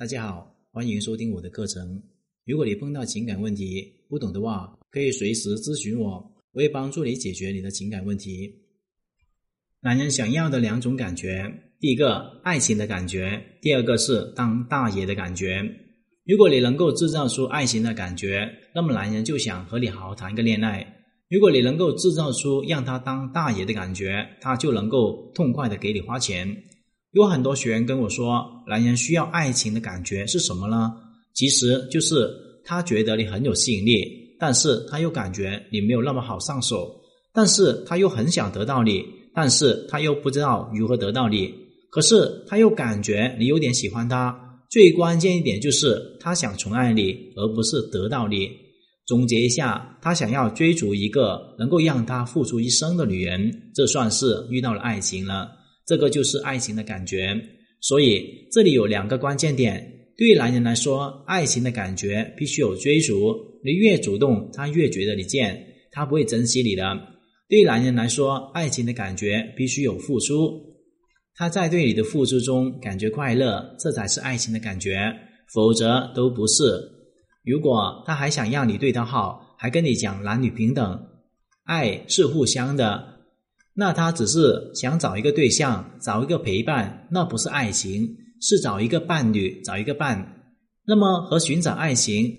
大家好，欢迎收听我的课程。如果你碰到情感问题不懂的话，可以随时咨询我，我会帮助你解决你的情感问题。男人想要的两种感觉，第一个爱情的感觉，第二个是当大爷的感觉。如果你能够制造出爱情的感觉，那么男人就想和你好好谈个恋爱；如果你能够制造出让他当大爷的感觉，他就能够痛快的给你花钱。有很多学员跟我说，男人需要爱情的感觉是什么呢？其实就是他觉得你很有吸引力，但是他又感觉你没有那么好上手，但是他又很想得到你，但是他又不知道如何得到你，可是他又感觉你有点喜欢他。最关键一点就是他想宠爱你，而不是得到你。总结一下，他想要追逐一个能够让他付出一生的女人，这算是遇到了爱情了。这个就是爱情的感觉，所以这里有两个关键点。对于男人来说，爱情的感觉必须有追逐，你越主动，他越觉得你贱，他不会珍惜你的。对男人来说，爱情的感觉必须有付出，他在对你的付出中感觉快乐，这才是爱情的感觉，否则都不是。如果他还想让你对他好，还跟你讲男女平等，爱是互相的。那他只是想找一个对象，找一个陪伴，那不是爱情，是找一个伴侣，找一个伴。那么和寻找爱情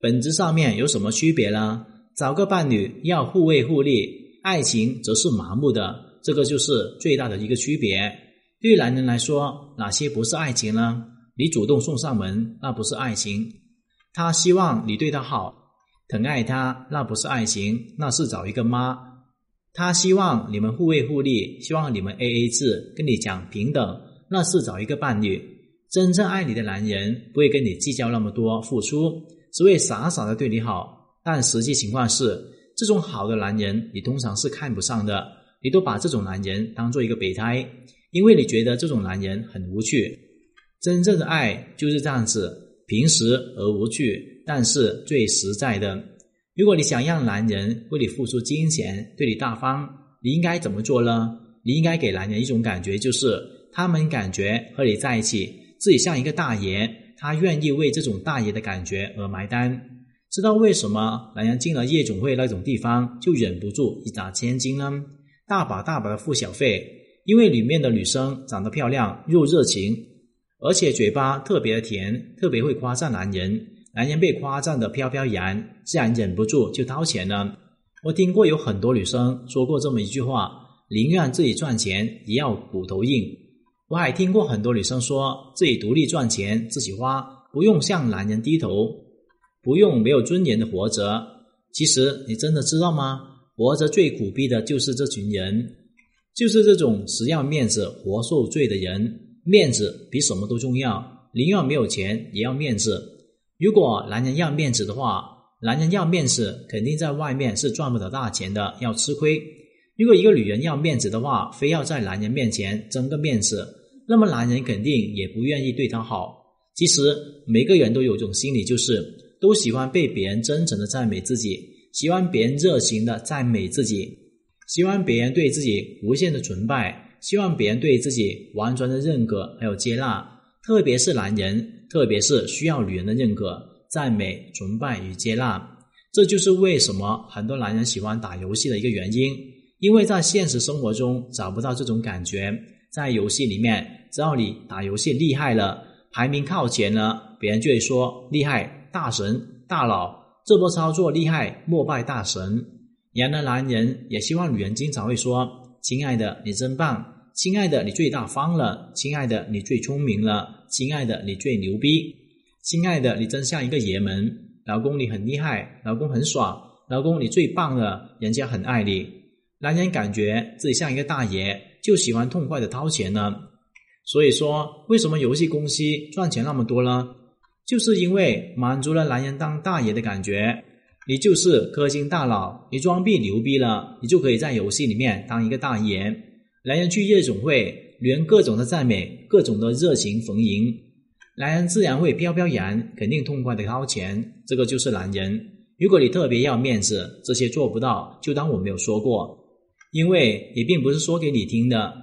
本质上面有什么区别呢？找个伴侣要互惠互利，爱情则是麻木的，这个就是最大的一个区别。对男人来说，哪些不是爱情呢？你主动送上门，那不是爱情；他希望你对他好，疼爱他，那不是爱情，那是找一个妈。他希望你们互惠互利，希望你们 A A 制，跟你讲平等，那是找一个伴侣。真正爱你的男人不会跟你计较那么多付出，只会傻傻的对你好。但实际情况是，这种好的男人你通常是看不上的，你都把这种男人当做一个备胎，因为你觉得这种男人很无趣。真正的爱就是这样子，平时而无趣，但是最实在的。如果你想让男人为你付出金钱，对你大方，你应该怎么做呢？你应该给男人一种感觉，就是他们感觉和你在一起，自己像一个大爷，他愿意为这种大爷的感觉而埋单。知道为什么男人进了夜总会那种地方就忍不住一打千金呢？大把大把的付小费，因为里面的女生长得漂亮又热情，而且嘴巴特别的甜，特别会夸赞男人。男人被夸赞的飘飘然，自然忍不住就掏钱了。我听过有很多女生说过这么一句话：宁愿自己赚钱，也要骨头硬。我还听过很多女生说自己独立赚钱，自己花，不用向男人低头，不用没有尊严的活着。其实你真的知道吗？活着最苦逼的就是这群人，就是这种只要面子活受罪的人。面子比什么都重要，宁愿没有钱也要面子。如果男人要面子的话，男人要面子，肯定在外面是赚不到大钱的，要吃亏。如果一个女人要面子的话，非要在男人面前争个面子，那么男人肯定也不愿意对她好。其实每个人都有种心理，就是都喜欢被别人真诚的赞美自己，喜欢别人热情的赞美自己，喜欢别人对自己无限的崇拜，希望别人对自己完全的认可还有接纳。特别是男人。特别是需要女人的认可、赞美、崇拜与接纳，这就是为什么很多男人喜欢打游戏的一个原因。因为在现实生活中找不到这种感觉，在游戏里面，只要你打游戏厉害了，排名靠前了，别人就会说厉害、大神、大佬，这波操作厉害，莫拜大神。然而，男人也希望女人经常会说：“亲爱的，你真棒。”亲爱的，你最大方了；亲爱的，你最聪明了；亲爱的，你最牛逼；亲爱的，你真像一个爷们。老公，你很厉害，老公很爽，老公你最棒了，人家很爱你。男人感觉自己像一个大爷，就喜欢痛快的掏钱呢。所以说，为什么游戏公司赚钱那么多呢？就是因为满足了男人当大爷的感觉。你就是氪金大佬，你装逼牛逼了，你就可以在游戏里面当一个大爷。男人去夜总会，女人各种的赞美，各种的热情逢迎，男人自然会飘飘然，肯定痛快的掏钱。这个就是男人。如果你特别要面子，这些做不到，就当我没有说过，因为也并不是说给你听的。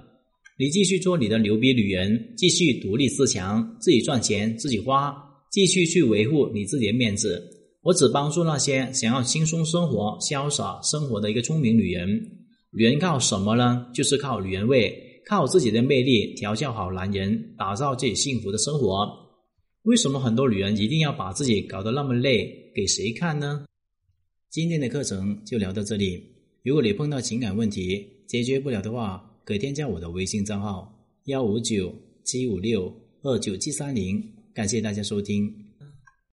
你继续做你的牛逼女人，继续独立自强，自己赚钱自己花，继续去维护你自己的面子。我只帮助那些想要轻松生活、潇洒生活的一个聪明女人。女人靠什么呢？就是靠女人味，靠自己的魅力调教好男人，打造自己幸福的生活。为什么很多女人一定要把自己搞得那么累？给谁看呢？今天的课程就聊到这里。如果你碰到情感问题解决不了的话，可以添加我的微信账号幺五九七五六二九七三零。感谢大家收听。